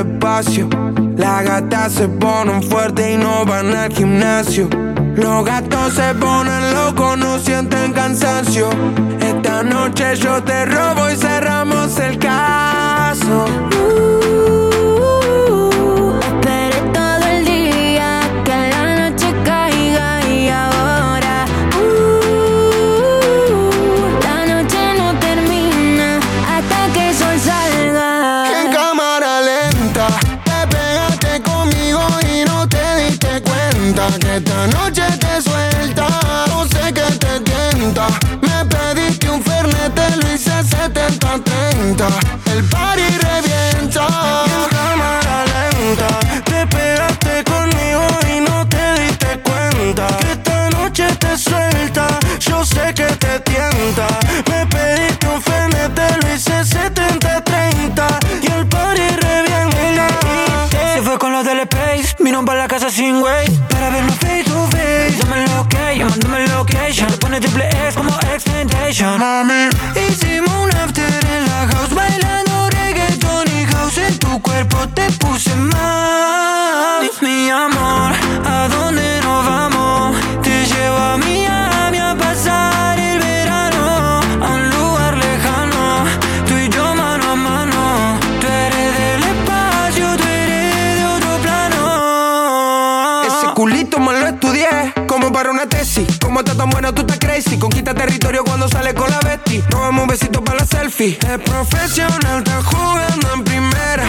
espacio. Las gatas se ponen fuerte y no van al gimnasio. Los gatos se ponen locos, no sienten cansancio. Esta noche yo te robo y cerramos el caso. El party revienta. en cámara lenta, te pegaste conmigo y no te diste cuenta. Que esta noche te suelta, yo sé que te tienta. Me pediste un Fernet, te lo hice 70-30 y el party revienta. Se fue con los del Space, vino para la casa sin way Para vernos face to face Dame el ok, mándame el location Pone triple X como Extentation Mami, hicimos cuerpo te puse mal Mi amor, ¿a dónde nos vamos? Te llevo a Miami a pasar el verano A un lugar lejano Tú y yo mano a mano Tú eres del espacio, tú eres de otro plano ese culito me lo estudié como para una tesis. Como está tan bueno, tú estás crazy. Conquista territorio cuando sale con la Betty. Nos vamos un besito para la selfie. Es profesional, está jugando en primera.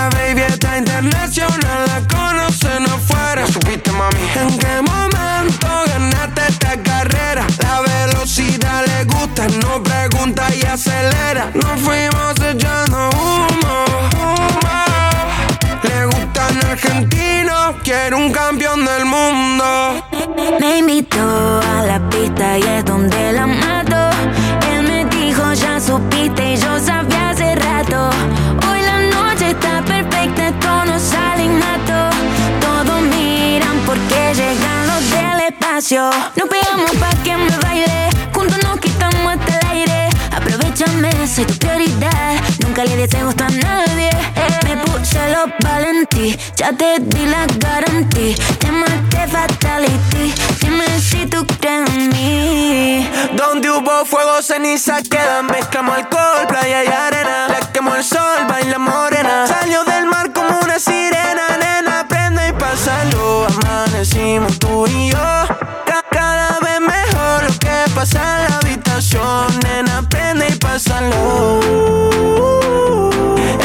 La baby está internacional, la conocen afuera. supiste, mami? ¿En qué momento ganaste esta carrera? La velocidad le gusta, no pregunta y acelera. Nos fuimos echando humo, humo. Le gustan argentinos, quiere un campeón del mundo. Me invitó a la pista y es donde la mato. Él me dijo, ya supiste y yo sabía hace rato. Hoy está perfecta, esto no sale innato. Todos miran porque llegan los del espacio. Nos pegamos pa' que me baile, juntos nos quitamos hasta el aire. Aprovechame, soy tu prioridad. Nunca le des gusto a nadie. Me puse los valentí, ya te di la garantía. Te maté fatality. Dime si tú crees en mí. Donde hubo fuego, ceniza quedan. Mezclamos alcohol, playa y arena. Quemó el sol, baila morena. Salió del mar como una sirena. Nena, prende y pásalo. Amanecimos tú y yo. Ca- Cada vez mejor lo que pasa en la habitación. Nena, prende y pásalo.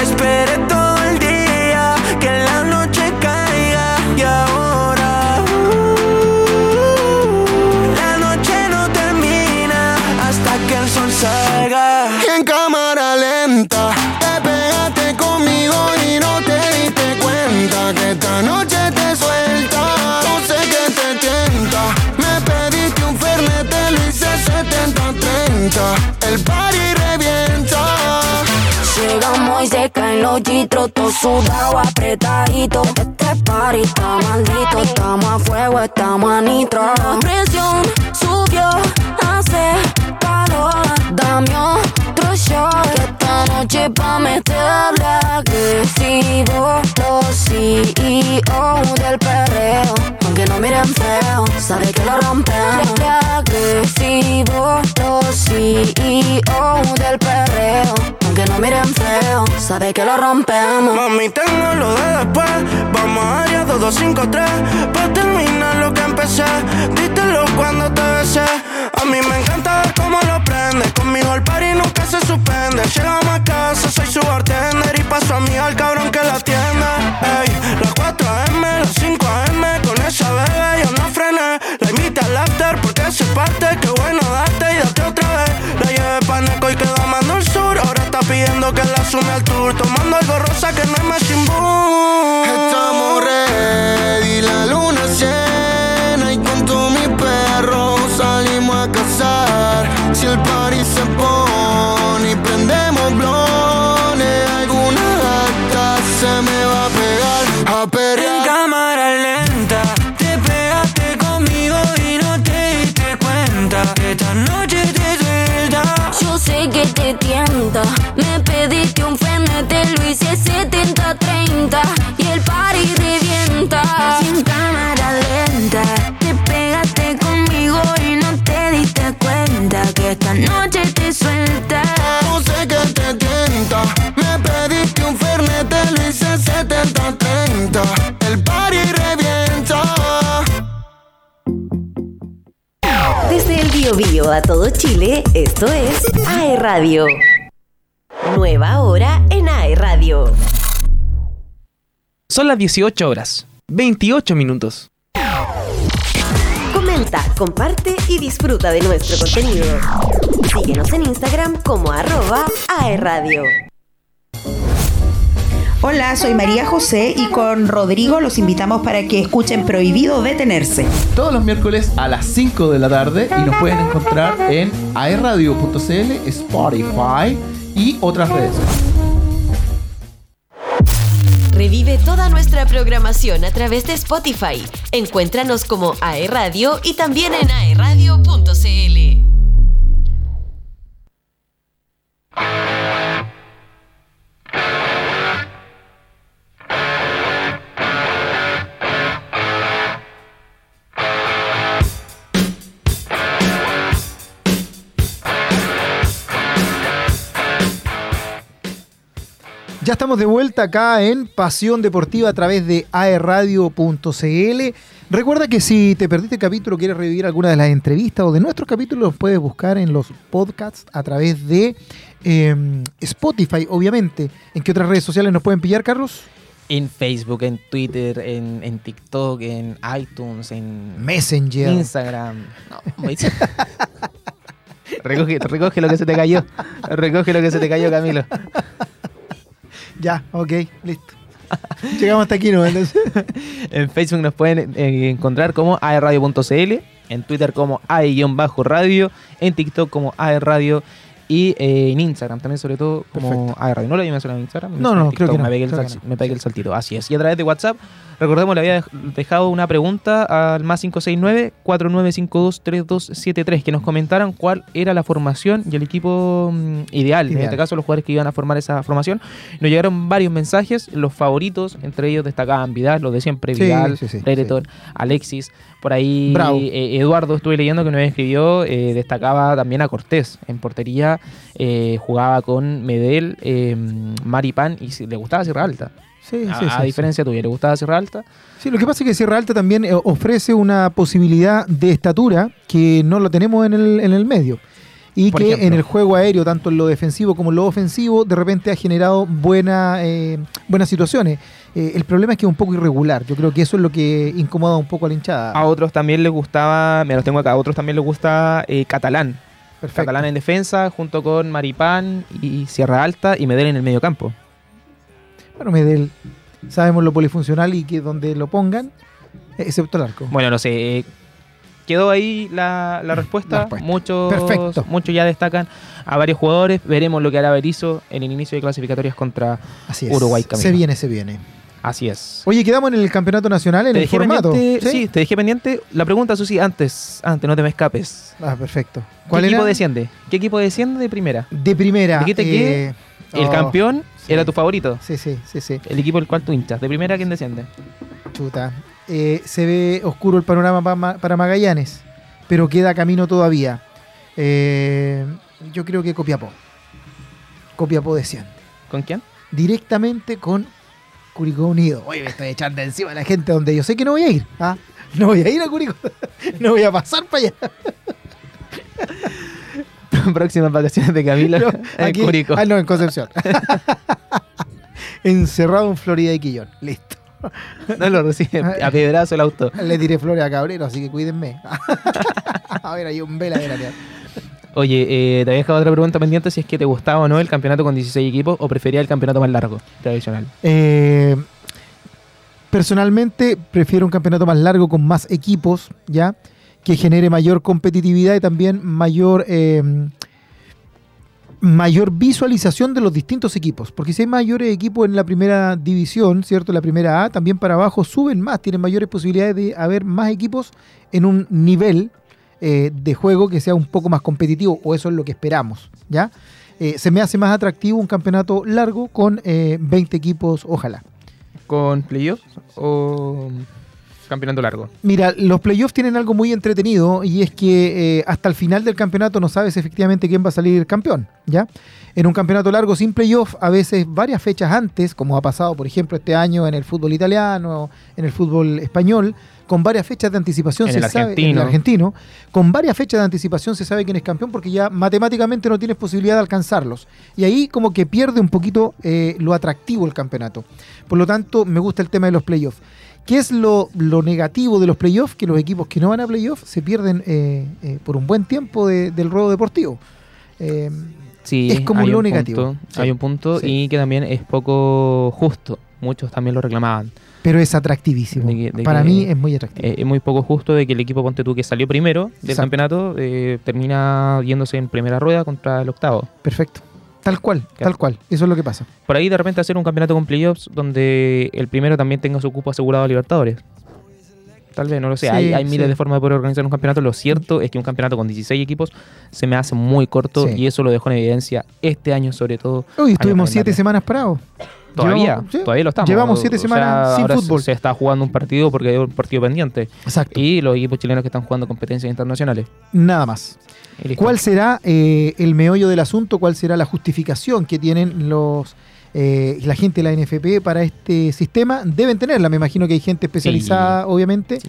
Esperé todo el día que la noche caiga y ahora la noche no termina hasta que el sol salga. Que esta noche te suelta. Yo sé que te tienta. Me pediste un fernet, te lo hice 70-30. El party revienta. Llegamos y se caen los chitros, todo sudado, apretadito. Este party está maldito, estamos a fuego, estamos a nitro. La presión subió, hace calor. Dame otro shot, que esta noche pa' meterle agresivo. Los feo, sabe que lo rompemos. Agresivo, los CEO del perreo, aunque no miren feo, sabe que lo rompemos. Mami, tengo lo de después. Vamos a área 2253 para terminar lo que empecé. Dítelo cuando te besé. A mí me encanta ver cómo lo prende. Conmigo el party nunca se suspende. Llegamos a casa, soy su bartender. Y paso a mí al cabrón que la atiende. Ey, las 4 AM, las 5 AM. Esa bebé yo no frené. La invité al after porque se parte. Qué bueno darte y date otra vez. La llevé pa' Neco y quedó amando el sur. Ahora está pidiendo que la sume al tour. Tomando algo rosa que no es Machine Boom. Estamos ready, la luna llena y con todos mis perros salimos a cazar. Si el party se pone esta noche te suelta. Yo sé que te tienta. Me pediste un frenete, lo hice 70-30. Y el party revienta. Sin cámara A todo Chile, esto es AE Radio. Nueva hora en AE Radio. Son las 18 horas, 28 minutos. Comenta, comparte y disfruta de nuestro contenido. Síguenos en Instagram como arroba. Hola, soy María José y con Rodrigo los invitamos para que escuchen Prohibido Detenerse. Todos los miércoles a las 5 de la tarde y nos pueden encontrar en aerradio.cl, Spotify y otras redes. Revive toda nuestra programación a través de Spotify. Encuéntranos como aeradio y también en aeradio.cl. Ya estamos de vuelta acá en Pasión Deportiva a través de aerradio.cl. Recuerda que si te perdiste el capítulo, quieres revivir alguna de las entrevistas o de nuestros capítulos, los puedes buscar en los podcasts a través de eh, Spotify, obviamente. ¿En qué otras redes sociales nos pueden pillar, Carlos? En Facebook, en Twitter, en, en TikTok, en iTunes, en Messenger. Instagram. No, muy- recoge, recoge lo que se te cayó. Recoge lo que se te cayó, Camilo. Ya, ok, listo. Llegamos hasta aquí, ¿no? Entonces, En Facebook nos pueden eh, encontrar como aerradio.cl, en Twitter como ae-radio, en TikTok como aerradio y eh, en Instagram también, sobre todo, como Perfecto. aerradio. ¿No lo había mencionado en Instagram? No, no, creo que no, Me pegué, el, creo que sal- no. me pegué el saltito, así es. Y a través de WhatsApp, recordemos, le había dej- dejado una pregunta al más 569-4952-3273, que nos comentaran cuál era la formación y el equipo mm, ideal, en este caso los jugadores que iban a formar esa formación. Nos llegaron varios mensajes, los favoritos, entre ellos destacaban Vidal, los de siempre, Vidal, sí, sí, Brereton, Alexis, por ahí eh, Eduardo, estuve leyendo que nos escribió, eh, destacaba también a Cortés en portería, eh, jugaba con Medel, eh, Maripán y si- le gustaba Sierra Alta. sí, a sí, a sí, diferencia tuya, ¿le gustaba Sierra Alta? Sí, lo que pasa es que Sierra Alta también eh, ofrece una posibilidad de estatura que no lo tenemos en el, en el medio. Y Por que ejemplo. en el juego aéreo, tanto en lo defensivo como en lo ofensivo, de repente ha generado buena, eh, buenas situaciones. Eh, el problema es que es un poco irregular. Yo creo que eso es lo que incomoda un poco a la hinchada. A otros también les gustaba, me los tengo acá, a otros también les gusta eh, Catalán. Perfecto. Catalán en defensa, junto con Maripán y Sierra Alta y Medel en el medio campo. Bueno, Medel, sabemos lo polifuncional y que donde lo pongan, excepto el arco. Bueno, no sé. eh, quedó ahí la, la respuesta. La respuesta. Muchos, Perfecto. muchos ya destacan a varios jugadores. Veremos lo que hará Berizzo en el inicio de clasificatorias contra. Así es. Uruguay camino. Se viene, se viene. Así es. Oye, quedamos en el campeonato nacional en Te el formato. ¿Sí? te dejé pendiente. La pregunta, Susi, antes, antes, no te me escapes. Ah, perfecto. ¿Qué ¿Cuál equipo desciende? ¿Qué equipo desciende de primera? De primera. Dijiste que eh, El oh, campeón sí. era tu favorito. Sí, sí, sí, sí. El equipo del cual tú hinchas. De primera, ¿quién desciende? Chuta. Eh, se ve oscuro el panorama pa- ma- para Magallanes, pero queda camino todavía. Eh, yo creo que Copiapó. Copiapó desciende. ¿Con quién? Directamente con Curicó Unido. Oye, me estoy echando encima a la gente donde yo sé que no voy a ir. ¿ah? No voy a ir a Curicó. No voy a pasar para allá. Próximas vacaciones de Camilo No, en aquí- Curicó. Ah, no, en Concepción. Encerrado en Florida y Quillón. Listo. No lo recibe a piedrazo el auto. Le tiré flores a Cabrero, así que cuídenme. a ver, hay un vela de la Oye, eh, te otra pregunta pendiente si es que te gustaba o no el campeonato con 16 equipos o prefería el campeonato más largo, tradicional. Eh, personalmente prefiero un campeonato más largo con más equipos, ¿ya? Que genere mayor competitividad y también mayor, eh, mayor visualización de los distintos equipos. Porque si hay mayores equipos en la primera división, ¿cierto? La primera A, también para abajo suben más, tienen mayores posibilidades de haber más equipos en un nivel eh, de juego que sea un poco más competitivo, o eso es lo que esperamos, ¿ya? Eh, se me hace más atractivo un campeonato largo con eh, 20 equipos, ojalá. ¿Con playoffs o...? campeonato largo. Mira, los playoffs tienen algo muy entretenido y es que eh, hasta el final del campeonato no sabes efectivamente quién va a salir campeón, ¿ya? En un campeonato largo sin playoff, a veces varias fechas antes, como ha pasado, por ejemplo, este año en el fútbol italiano, en el fútbol español, con varias fechas de anticipación En se el sabe, en argentino. el argentino, con varias fechas de anticipación se sabe quién es campeón porque ya matemáticamente no tienes posibilidad de alcanzarlos. Y ahí como que pierde un poquito eh, lo atractivo el campeonato. Por lo tanto, me gusta el tema de los playoffs. ¿Qué es lo, lo negativo de los playoffs? Que los equipos que no van a playoffs se pierden eh, eh, por un buen tiempo de- del ruedo deportivo. Sí, Es como lo un negativo. punto, Sí. Hay un punto Sí. y que también es poco justo. Muchos también lo reclamaban. Pero es atractivísimo. De que- de Para que- mí es muy atractivo. Eh, es muy poco justo de que el equipo Ponte tú que salió primero del Exacto. campeonato eh, termina yéndose en primera rueda contra el octavo. Perfecto. Tal cual, Claro. tal cual. Eso es lo que pasa. Por ahí de repente hacer un campeonato con playoffs donde el primero también tenga su cupo asegurado a Libertadores. Tal vez, no lo sé. Sí, hay, hay miles sí. de formas de poder organizar un campeonato. Lo cierto es que un campeonato con 16 equipos se me hace muy corto Sí. y eso lo dejó en evidencia este año sobre todo. Hoy estuvimos siete semanas parados. Todavía, Llevamos- todavía lo estamos. Llevamos siete O sea, semanas sin ahora fútbol. Se está jugando un partido porque hay un partido pendiente. Exacto. Y los equipos chilenos que están jugando competencias internacionales. Nada más. ¿Cuál será eh, el meollo del asunto? ¿Cuál será la justificación que tienen los eh, la gente de la NFP para este sistema? Deben tenerla. Me imagino que hay gente especializada, obviamente. Sí.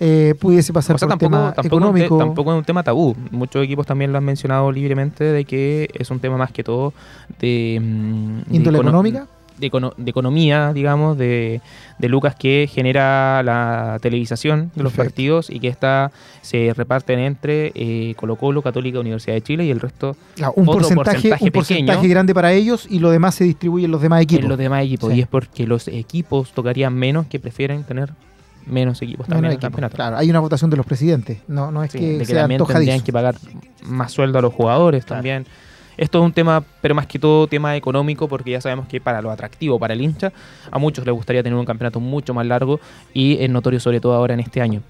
Eh, pudiese pasar O sea, por tampoco, tema tampoco, es un te- económico. tampoco es un tema tabú. Muchos equipos también lo han mencionado libremente de que es un tema más que todo de... mm, de ¿Índole económica? De, econo- de economía, digamos, de, de lucas que genera la televisación de los Perfecto. partidos y que esta se reparten entre eh, Colo Colo, Católica, Universidad de Chile y el resto Claro, un otro porcentaje, porcentaje un porcentaje pequeño. grande para ellos y lo demás se distribuye en los demás equipos. en los demás equipos. Sí. Y es porque los equipos tocarían menos que prefieren tener menos equipos Menos también en el campeonato. Claro, hay una votación de los presidentes. No, no es Sí, que de que sea también tendrían que pagar más sueldo a los jugadores también. Esto es un tema, pero más que todo tema económico, porque ya sabemos que para lo atractivo, para el hincha, a muchos les gustaría tener un campeonato mucho más largo y es notorio sobre todo ahora en este año.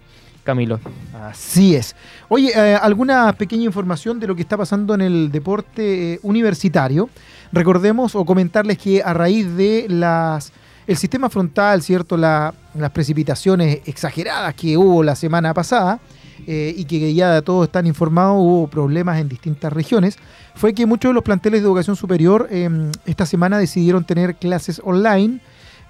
Camilo. Así es. Oye, eh, alguna pequeña información de lo que está pasando en el deporte eh, universitario. Recordemos o comentarles que a raíz de las el sistema frontal, cierto, La- las precipitaciones exageradas que hubo la semana pasada eh, y que ya todos están informados, hubo problemas en distintas regiones. Fue que muchos de los planteles de educación superior eh, esta semana decidieron tener clases online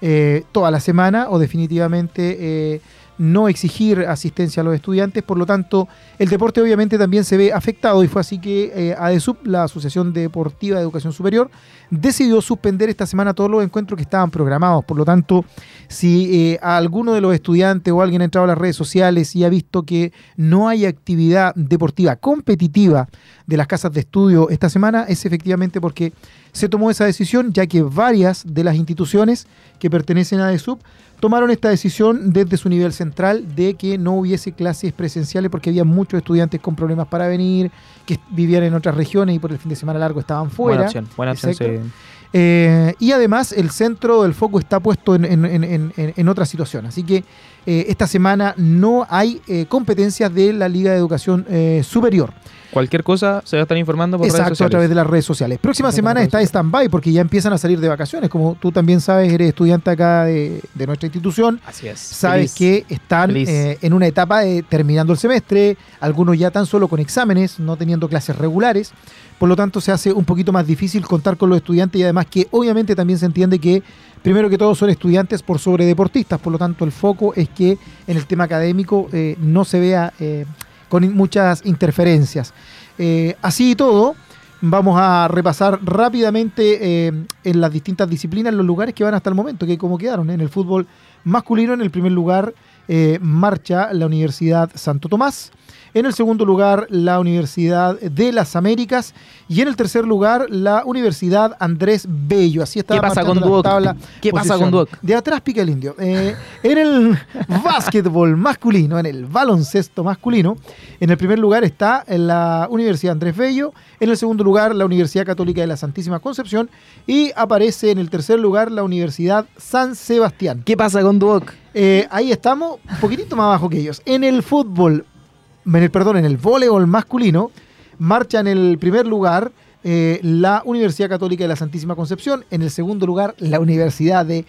eh, toda la semana o definitivamente eh, no exigir asistencia a los estudiantes. Por lo tanto, el deporte obviamente también se ve afectado y fue así que eh, la Asociación Deportiva de Educación Superior, decidió suspender esta semana todos los encuentros que estaban programados. Por lo tanto, si eh, alguno de los estudiantes o alguien ha entrado a las redes sociales y ha visto que no hay actividad deportiva competitiva de las casas de estudio esta semana, es efectivamente porque se tomó esa decisión, ya que varias de las instituciones que pertenecen a ADESUP tomaron esta decisión desde su nivel central de que no hubiese clases presenciales porque había muchos estudiantes con problemas para venir, que vivían en otras regiones y por el fin de semana largo estaban fuera. Buena opción. Buena opción. Se- Eh, y además el centro del foco está puesto en- en otra situación. Así que eh, esta semana no hay eh, competencias de la Liga de Educación eh, Superior. Cualquier cosa se va a estar informando por redes Exacto, a sociales. través de las redes sociales. Próxima semana redes está stand-by porque ya empiezan a salir de vacaciones. Como tú también sabes, eres estudiante acá de, de nuestra institución. Así es. Sabes Feliz. que están en una etapa de terminando el semestre, algunos ya tan solo con exámenes, no teniendo clases regulares. Por lo tanto, se hace un poquito más difícil contar con los estudiantes y además que obviamente también se entiende que primero que todo son estudiantes por sobre deportistas. Por lo tanto, el foco es que en el tema académico eh, no se vea eh, con muchas interferencias. Eh, así y todo, vamos a repasar rápidamente en las distintas disciplinas los lugares que van hasta el momento, que como quedaron en el fútbol masculino, en el primer lugar marcha la Universidad Santo Tomás, en el segundo lugar la Universidad de las Américas y en el tercer lugar la Universidad Andrés Bello. Así está ¿Qué pasa con Duoc? tabla ¿Qué pasa con Duoc? De atrás pica el indio. Eh, en el básquetbol masculino, en el baloncesto masculino, en el primer lugar está la Universidad Andrés Bello, en el segundo lugar la Universidad Católica de la Santísima Concepción y aparece en el tercer lugar la Universidad San Sebastián. ¿Qué pasa con Duoc? Eh, ahí estamos, un poquitito más abajo que ellos. En el fútbol, en el, perdón, en el voleibol masculino, marcha en el primer lugar eh, la Universidad Católica de la Santísima Concepción, en el segundo lugar la Universidad de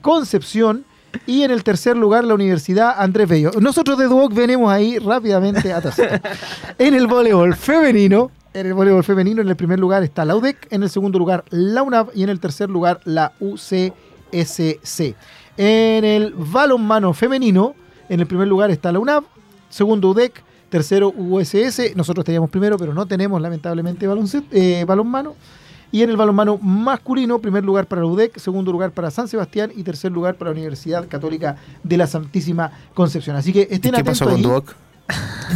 Concepción Y en el tercer lugar, la Universidad Andrés Bello. Nosotros de Duoc venimos ahí rápidamente atrás. en el voleibol femenino, en el voleibol femenino, en el primer lugar está la UDEC, en el segundo lugar la UNAV y en el tercer lugar la UCSC. En el balonmano femenino, en el primer lugar está la UNAV, segundo UDEC, tercero USS. Nosotros teníamos primero, pero no tenemos lamentablemente eh, balonmano. Y en el balonmano masculino, primer lugar para la UDEC, segundo lugar para San Sebastián y tercer lugar para la Universidad Católica de la Santísima Concepción. Así que estén ¿Qué atentos pasó con. Duoc?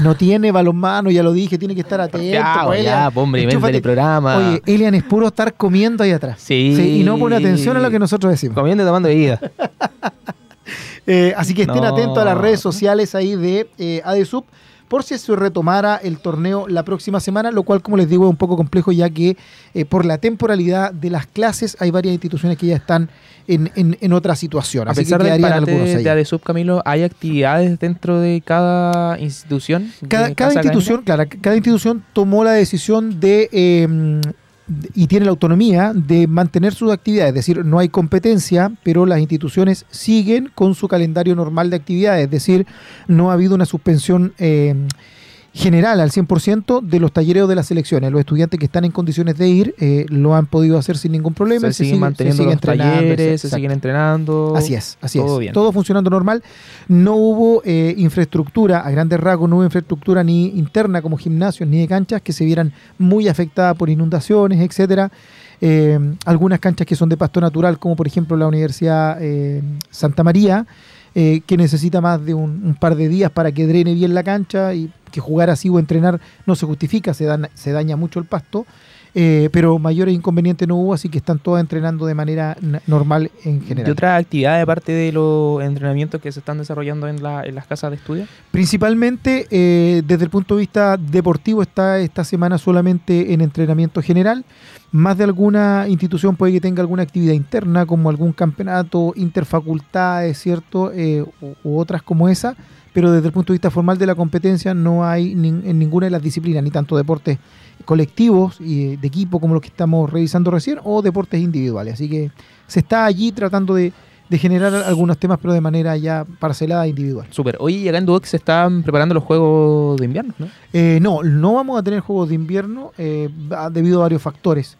No tiene balonmano, ya lo dije, tiene que estar atento. Ya, pues, ya, Elian, pues, hombre, del programa. Oye, Elian es puro estar comiendo ahí atrás. Sí. y no pone atención a lo que nosotros decimos. Comiendo y tomando bebida. Eh, así que estén No. atentos a las redes sociales ahí de eh, ADESUB por si se retomara el torneo la próxima semana, lo cual, como les digo, es un poco complejo ya que eh, por la temporalidad de las clases hay varias instituciones que ya están en, en- en otra situación. A Así pesar que del parate de ADESUB, Camilo, ¿hay actividades dentro de cada institución? Cada, cada institución, claro, cada institución tomó la decisión de eh, de- y tiene la autonomía de mantener sus actividades, es decir, no hay competencia, pero las instituciones siguen con su calendario normal de actividades, es decir, no ha habido una suspensión eh, general al 100% de los talleres de las selecciones. Los estudiantes que están en condiciones de ir eh, lo han podido hacer sin ningún problema. Se siguen sigue- manteniendo sigue los entrenando, talleres, se exacto. siguen entrenando. Así es, así todo es. bien. Todo funcionando normal. No hubo eh, infraestructura, a grandes rasgos, no hubo infraestructura ni interna como gimnasios ni de canchas que se vieran muy afectadas por inundaciones, etcétera. Eh, algunas canchas que son de pasto natural, como por ejemplo la Universidad eh, Santa María, eh, que necesita más de un, un par de días para que drene bien la cancha y que jugar así o entrenar no se justifica, se, dan- se daña mucho el pasto. Eh, pero mayores inconvenientes no hubo, así que están todas entrenando de manera normal en general. ¿Y otras actividades aparte de los entrenamientos que se están desarrollando en, la- en las casas de estudio? Principalmente eh, desde el punto de vista deportivo está esta semana solamente en entrenamiento general. Más de alguna institución puede que tenga alguna actividad interna, como algún campeonato, interfacultades, ¿cierto? Eh, u, u otras como esa. Pero desde el punto de vista formal de la competencia no hay en ninguna de las disciplinas, ni tanto deportes colectivos y de equipo como los que estamos revisando recién, o deportes individuales. Así que se está allí tratando de, de generar algunos temas, pero de manera ya parcelada individual. Súper. Hoy acá en Duoc se están preparando los Juegos de Invierno, ¿no? Eh, no, no vamos a tener juegos de invierno eh, debido a varios factores.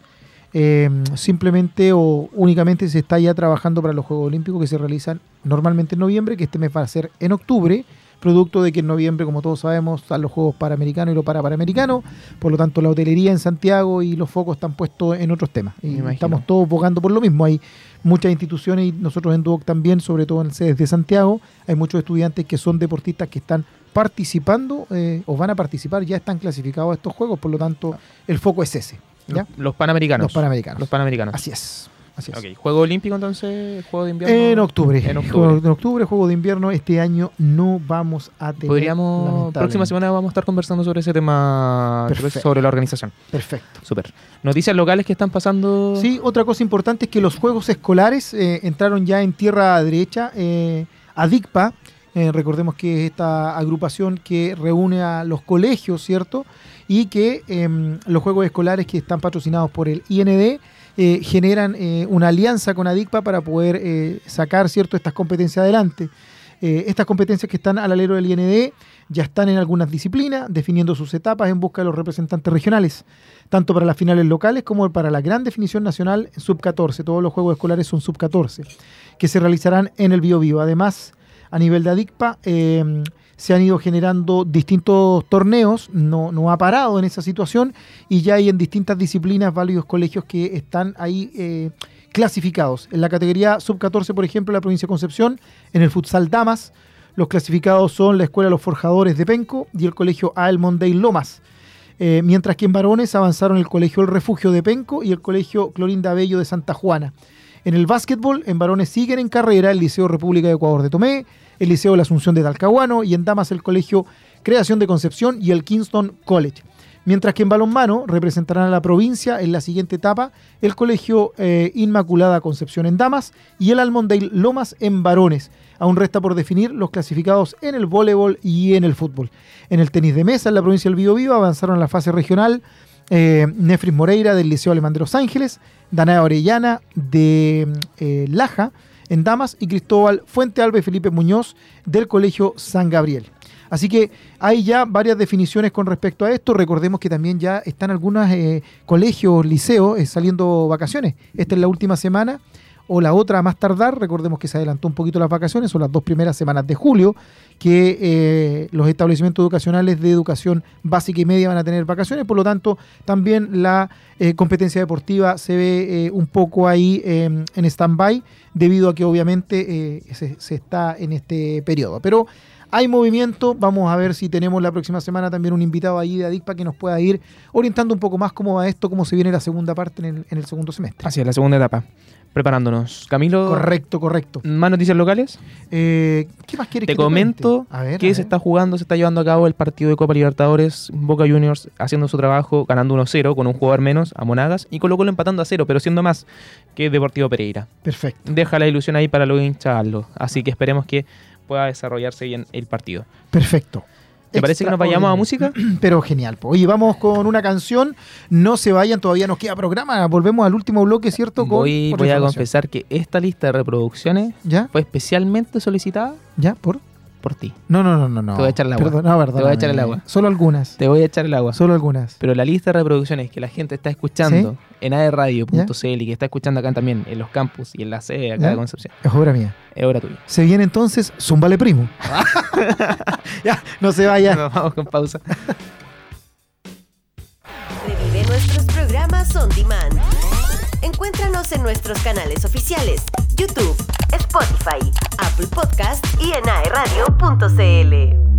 Eh, simplemente o únicamente se está ya trabajando para los Juegos Olímpicos que se realizan normalmente en noviembre, que este mes va a ser en octubre, producto de que en noviembre, como todos sabemos, están los Juegos Panamericanos y los Parapanamericanos, por lo tanto la hotelería en Santiago y los focos están puestos en otros temas. Y estamos todos bogando por lo mismo. Hay muchas instituciones y nosotros en Duoc también, sobre todo en sedes de Santiago, hay muchos estudiantes que son deportistas que están participando eh, o van a participar, ya están clasificados a estos juegos, por lo tanto el foco es ese. ¿ya? Los, los Panamericanos. Los Panamericanos. Los Panamericanos. Así es. Así es. Ok, ¿Juego Olímpico entonces? ¿Juego de Invierno? En octubre. En octubre. en octubre, juego de invierno. Este año no vamos a tener. Podríamos, próxima semana vamos a estar conversando sobre ese tema, Perfecto. sobre la organización. Perfecto. Súper. Noticias locales que están pasando. Sí, otra cosa importante es que los juegos escolares eh, entraron ya en tierra derecha. Eh, ADICPA, eh, recordemos que es esta agrupación que reúne a los colegios, ¿cierto? Y que em, los juegos escolares que están patrocinados por el IND eh, generan eh, una alianza con ADICPA para poder eh, sacar, ¿cierto?, estas competencias adelante. Eh, estas competencias que están al alero del IND ya están en algunas disciplinas, definiendo sus etapas en busca de los representantes regionales, tanto para las finales locales como para la gran definición nacional sub-14. Todos los juegos escolares son sub-14, que se realizarán en el Bio. Además, a nivel de ADICPA, se han ido generando distintos torneos, no, no ha parado en esa situación y ya hay en distintas disciplinas varios colegios que están ahí eh, clasificados. En la categoría sub-14, por ejemplo, la provincia de Concepción, en el futsal Damas, los clasificados son la Escuela Los Forjadores de Penco y el Colegio Ael Monday Lomas. Eh, mientras que en varones avanzaron el Colegio El Refugio de Penco y el Colegio Clorinda Bello de Santa Juana. En el básquetbol, en varones siguen en carrera el Liceo República de Ecuador de Tomé, el Liceo de la Asunción de Talcahuano y en damas el Colegio Creación de Concepción y el Kingston College. Mientras que en balonmano representarán a la provincia en la siguiente etapa el Colegio eh, Inmaculada Concepción en damas y el Almondale Lomas en varones. Aún resta por definir los clasificados en el voleibol y en el fútbol. En el tenis de mesa en la provincia del Biobío avanzaron a la fase regional eh, Nefris Moreira del Liceo Alemán de Los Ángeles, Danae Orellana de eh, Laja, en Damas y Cristóbal Fuente Alba Felipe Muñoz del Colegio San Gabriel. Así que hay ya varias definiciones con respecto a esto. Recordemos que también ya están algunos eh, colegios, liceos eh, saliendo vacaciones. Esta es la última semana o la otra a más tardar. Recordemos que se adelantó un poquito las vacaciones, son las dos primeras semanas de julio que eh, los establecimientos educacionales de educación básica y media van a tener vacaciones. Por lo tanto, también la eh, competencia deportiva se ve un poco ahí em, en stand-by debido a que obviamente eh, se, se está en este periodo. Pero hay movimiento, vamos a ver si tenemos la próxima semana también un invitado ahí de ADICPA que nos pueda ir orientando un poco más cómo va esto, cómo se viene la segunda parte en el, en el segundo semestre. Así es, la segunda etapa. Preparándonos. Camilo, Correcto, correcto. ¿más noticias locales? Eh, ¿Qué más quieres Te que te comento cuente? A ver, que a se está jugando, se está llevando a cabo el partido de Copa Libertadores, Boca Juniors haciendo su trabajo, ganando 1-0 con un jugador menos a Monagas y Colo Colo empatando a 0, pero siendo más que Deportivo Pereira. Perfecto, Deja la ilusión ahí para los hinchas, Aldo. así que esperemos que pueda desarrollarse bien el partido. perfecto. ¿Te parece que nos vayamos a música? Pero genial. po. Oye, vamos con una canción. No se vayan, todavía nos queda programa. Volvemos al último bloque, ¿cierto? Con Voy, voy a confesar que esta lista de reproducciones ¿Ya? fue especialmente solicitada ¿Ya? ¿Por? Por ti. No, no, no, no. no. Te voy a echar el agua. Perdón, no, Te voy a echar el agua. Solo algunas. Te voy a echar el agua. Solo algunas. Pero la lista de reproducciones que la gente está escuchando en aerradio.cl y que está escuchando acá también en los campus y en la sede acá ¿Ya? de Concepción, Es obra mía. es hora tuya. Se viene entonces Zumbale Primo. ya, no se vaya. Nos vamos con pausa. Revive nuestros programas on demand. Encuéntranos en nuestros canales oficiales, YouTube, Spotify, Apple Podcast y en aeradio.cl.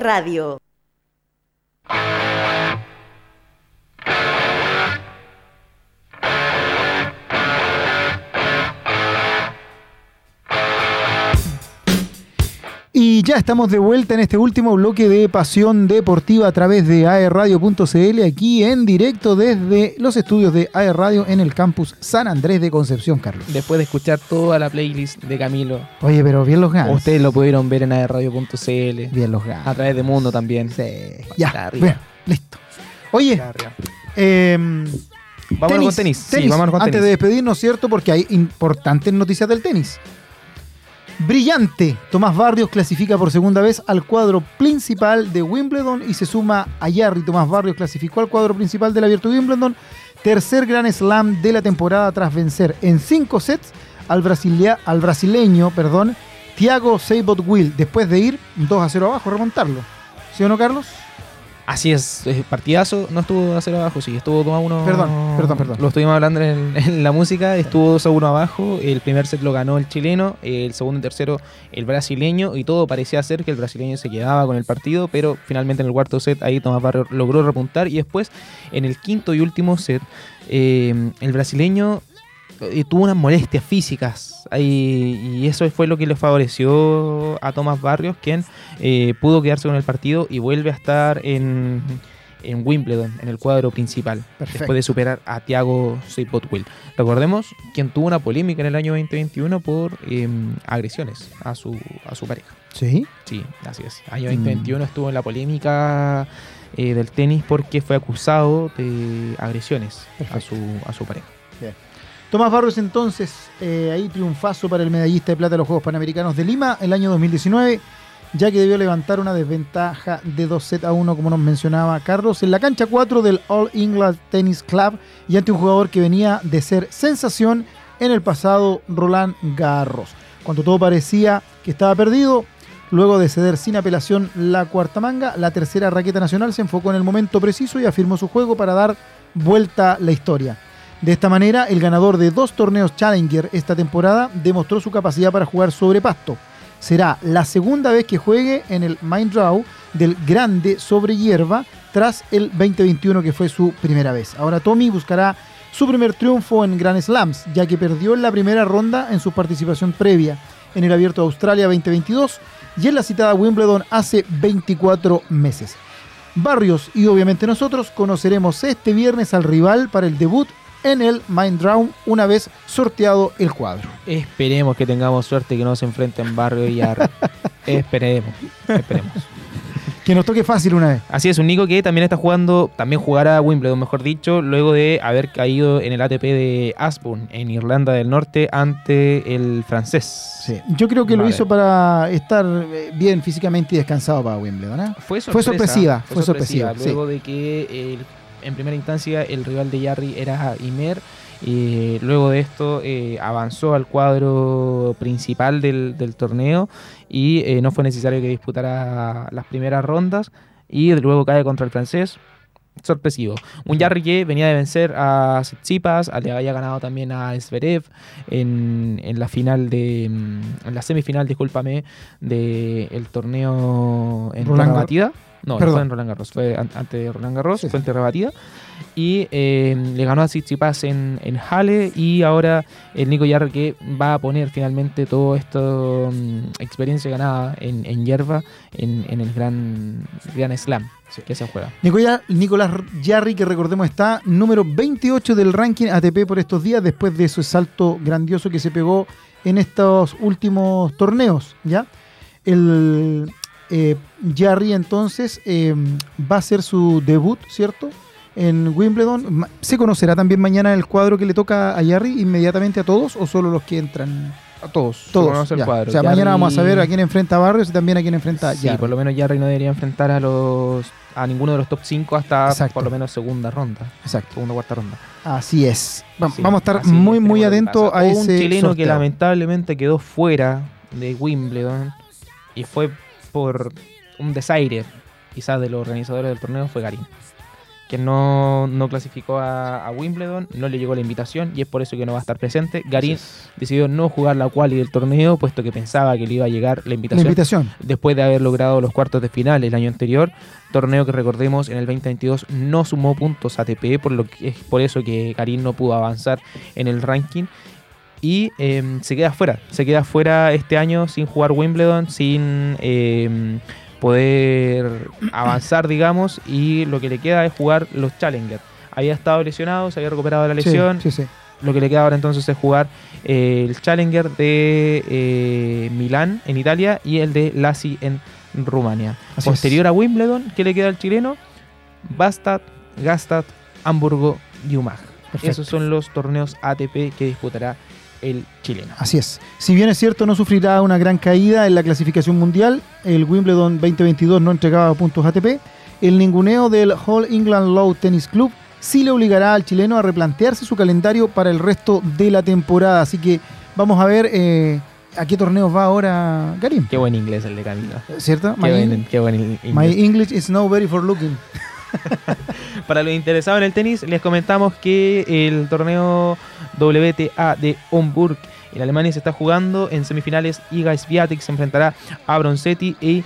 Radio. Y ya estamos de vuelta en este último bloque de Pasión Deportiva a través de aerradio.cl, aquí en directo desde los estudios de Aerradio en el campus San Andrés de Concepción, Carlos. Después de escuchar toda la playlist de Camilo. Oye, pero bien los ganas. Ustedes lo pudieron ver en aerradio.cl. Bien los ganas. A través de Mundo también. Sí. Ya, bien, listo. Oye, eh, Vámonos tenis, con tenis. tenis. Sí, vámonos con tenis. Antes de despedirnos, ¿cierto? Porque hay importantes noticias del tenis. Brillante, Tomás Barrios clasifica por segunda vez al cuadro principal de Wimbledon y se suma a Yarry. Tomás Barrios clasificó al cuadro principal del Abierto de Wimbledon, tercer gran slam de la temporada tras vencer en cinco sets al, brasileño, al brasileño perdón, Thiago Seibot Will, después de ir 2 a 0 abajo, remontarlo. ¿Sí o no, Carlos? Así es, partidazo, no estuvo a 0 abajo, sí, estuvo 2 a 1. Perdón, perdón, perdón. Lo estuvimos hablando en, en la música, estuvo 2 a 1 abajo, el primer set lo ganó el chileno, el segundo y tercero el brasileño, y todo parecía ser que el brasileño se quedaba con el partido, pero finalmente en el cuarto set ahí Tomás Barrio logró repuntar, y después en el quinto y último set, eh, el brasileño eh, tuvo unas molestias físicas ahí, y eso fue lo que le favoreció a Tomás Barrios, quien eh, pudo quedarse con el partido y vuelve a estar en, en Wimbledon, en el cuadro principal, Perfecto. después de superar a Thiago Seipotwil. Recordemos quien tuvo una polémica en el año 2021 por eh, agresiones a su, a su pareja. Sí. Sí, así es. Año Mm. 2021 estuvo en la polémica eh, del tenis porque fue acusado de agresiones a su, a su pareja. Tomás Barrios entonces, eh, ahí triunfazo para el medallista de plata de los Juegos Panamericanos de Lima el año 2019, ya que debió levantar una desventaja de 2 set a 1, como nos mencionaba Carlos, en la cancha 4 del All England Tennis Club y ante un jugador que venía de ser sensación en el pasado, Roland Garros. Cuando todo parecía que estaba perdido, luego de ceder sin apelación la cuarta manga, la tercera raqueta nacional se enfocó en el momento preciso y afirmó su juego para dar vuelta la historia. De esta manera, el ganador de dos torneos Challenger esta temporada demostró su capacidad para jugar sobre pasto. Será la segunda vez que juegue en el Mind Draw del grande sobre hierba tras el 2021 que fue su primera vez. Ahora Tommy buscará su primer triunfo en Grand Slams, ya que perdió en la primera ronda en su participación previa en el Abierto de Australia 2022 y en la citada Wimbledon hace 24 meses. Barrios y obviamente nosotros conoceremos este viernes al rival para el debut en el Mind Round una vez sorteado el cuadro. Esperemos que tengamos suerte que no se enfrenten Barrio y Arre. esperemos, esperemos. Que nos toque fácil una vez. Así es, un Nico que también está jugando, también jugará Wimbledon, mejor dicho, luego de haber caído en el ATP de Asburn, en Irlanda del Norte, ante el francés. Yo creo que lo hizo para estar eh, bien físicamente y descansado para Wimbledon. ¿eh? Fue, Fue sorpresiva, fue fue sorpresiva, sí. Luego de que el- en primera instancia el rival de Jarry era Imer, y luego de esto eh, avanzó al cuadro principal del, del torneo y eh, no fue necesario que disputara las primeras rondas y luego cae contra el francés. Sorpresivo. Un Jarry que venía de vencer a Tsitsipas, le había ganado también a Zverev en, en la final de. mm, en la semifinal, discúlpame, del torneo en Roland batida. No, no Perdón. fue en Roland Garros, fue an- antes de Roland Garros, Sí, fue en Tierra batida. Y eh, le ganó a Tsitsipas en, en Halle y ahora el Nico Jarry que va a poner finalmente toda esta mm, experiencia ganada en, en hierba en, en el gran, gran Slam que se juega. Nicola- Nicolás Jarry, que recordemos está número 28 del ranking ATP por estos días, después de ese salto grandioso que se pegó en estos últimos torneos. ¿ya? El eh, Jarry entonces eh, va a hacer su debut, ¿cierto? En Wimbledon. ¿Se conocerá también mañana el cuadro que le toca a Jarry inmediatamente a todos o solo los que entran? A todos. se Todos. conoce el cuadro. O sea, mañana vamos a saber a quién enfrenta a Barrios y también a quién enfrenta a Sí, por lo menos Jarry no debería enfrentar a los a ninguno de los top 5 hasta Exacto. por lo menos segunda ronda. Exacto. Segunda o cuarta ronda. Así es. Va- Sí, vamos a estar muy, es, muy atentos a Hubo un ese chileno que lamentablemente quedó fuera de Wimbledon y fue por un desaire quizás de los organizadores del torneo fue Garín que no, no clasificó a, a Wimbledon, no le llegó la invitación y es por eso que no va a estar presente. Garín decidió no jugar la quali del torneo, puesto que pensaba que le iba a llegar la La invitación invitación. después de haber logrado los cuartos de final el año anterior, torneo que recordemos en el 2022 no sumó puntos ATP, por lo que es por eso que Karim no pudo avanzar en el ranking y eh, se queda fuera, se queda fuera este año sin jugar Wimbledon, sin eh, poder avanzar, digamos, y lo que le queda es jugar los Challenger. Había estado lesionado, se había recuperado de la lesión, Sí, sí. lo que le queda ahora entonces es jugar eh, el Challenger de eh, Milán en Italia y el de Lassi en Rumania. Así Posterior a Wimbledon, ¿qué le queda al chileno? Bastad, Gastad, Hamburgo y Umag. Perfecto. Esos son los torneos ATP que disputará el chileno. Así es. Si bien es cierto, no sufrirá una gran caída en la clasificación mundial, el Wimbledon 2022 no entregaba puntos ATP, el ninguneo del All England Low Tennis Club sí le obligará al chileno a replantearse su calendario para el resto de la temporada. Así que vamos a ver eh, ¿A qué torneos va ahora Karim? Qué buen inglés el de Camilo. ¿Cierto? Qué My, buen, qué buen my inglés. English is no very for looking. Para los interesados en el tenis, les comentamos que el torneo WTA de Homburg en Alemania se está jugando. En semifinales, Iga Swiatek se enfrentará a Bronzetti y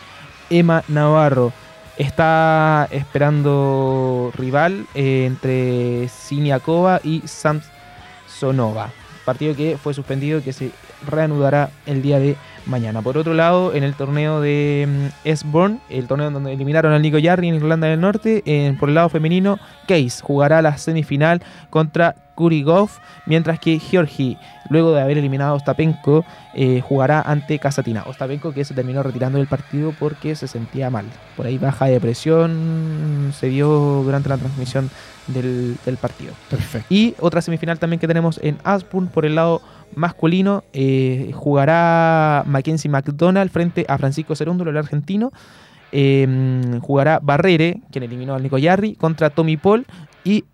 Emma Navarro. Está esperando rival eh, entre Siniakova y Samsonova. Partido que fue suspendido que se reanudará el día de mañana. Por otro lado, en el torneo de mm, Esborn, el torneo donde eliminaron al Nico Jarry en Irlanda del Norte, en- por el lado femenino, Case jugará la semifinal contra Kurigov, mientras que Georgi, luego de haber eliminado a Ostapenko, eh, jugará ante Kasatina. Ostapenko que se terminó retirando del partido porque se sentía mal. Por ahí baja de presión se dio durante la transmisión del, del partido. Perfecto. Y otra semifinal también que tenemos en Aspun por el lado masculino. eh, jugará Mackenzie McDonald frente a Francisco Cerúndolo, el argentino. Eh, jugará Barrere, quien eliminó al Nico Yarri, contra Tommy Paul. Y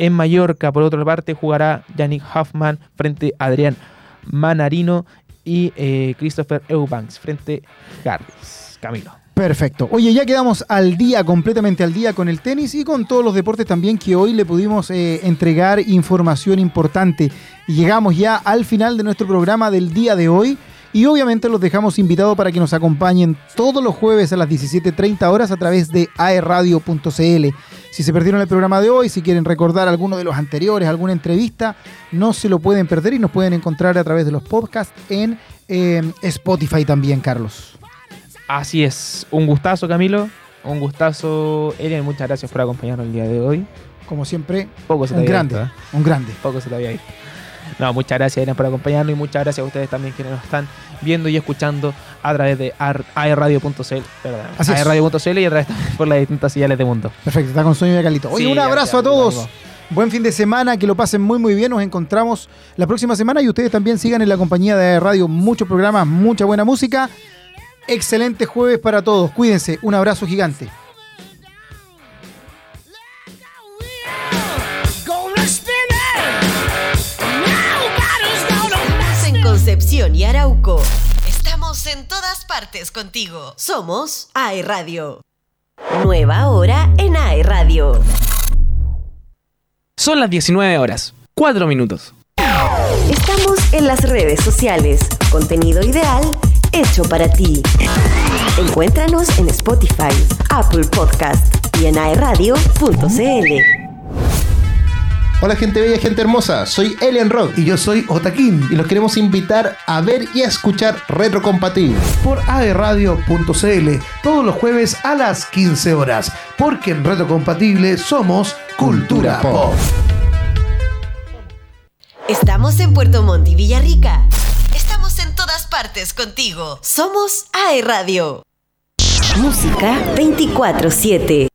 en Mallorca, por otra parte, jugará Yannick Hoffman frente a Adrián Manarino y eh, Christopher Eubanks frente a Harris. Camilo. Perfecto. Oye, ya quedamos al día, completamente al día con el tenis y con todos los deportes también que hoy le pudimos eh, entregar información importante. Llegamos ya al final de nuestro programa del día de hoy. Y obviamente los dejamos invitados para que nos acompañen todos los jueves a las 17.30 horas a través de aerradio.cl. Si se perdieron el programa de hoy, si quieren recordar alguno de los anteriores, alguna entrevista, no se lo pueden perder y nos pueden encontrar a través de los podcasts en eh, Spotify también, Carlos. Así es, un gustazo Camilo, un gustazo Elian, muchas gracias por acompañarnos el día de hoy. Como siempre, Poco se te un había grande, visto, ¿eh? un grande. Poco se te había visto. No, muchas gracias Elian por acompañarnos y muchas gracias a ustedes también que nos están viendo y escuchando a través de aerradio.cl, perdón, aerradio.cl y a través también por las distintas señales de mundo. Perfecto, está con sueño de Calito. Oye, Sí, un abrazo a todos. Buen fin de semana, que lo pasen muy muy bien. Nos encontramos la próxima semana y ustedes también sigan en la compañía de radio. Muchos programas, mucha buena música. Excelente jueves para todos. Cuídense. Un abrazo gigante. Concepción y Arauco. Estamos en todas partes contigo. Somos AE Radio. Nueva hora en AE Radio. Son las 19 horas, 4 minutos. Estamos en las redes sociales. Contenido ideal hecho para ti. Encuéntranos en Spotify, Apple Podcast y en aeradio.cl. Hola gente bella, gente hermosa, soy Elian Rock Y yo soy Otaquín y los queremos invitar a ver y a escuchar Retrocompatible. por aerradio.cl todos los jueves a las 15 horas, porque en Retrocompatible somos Cultura Pop. Estamos en Puerto Montt y Villarrica. Estamos en todas partes contigo. Somos AE Radio. Música 24-7.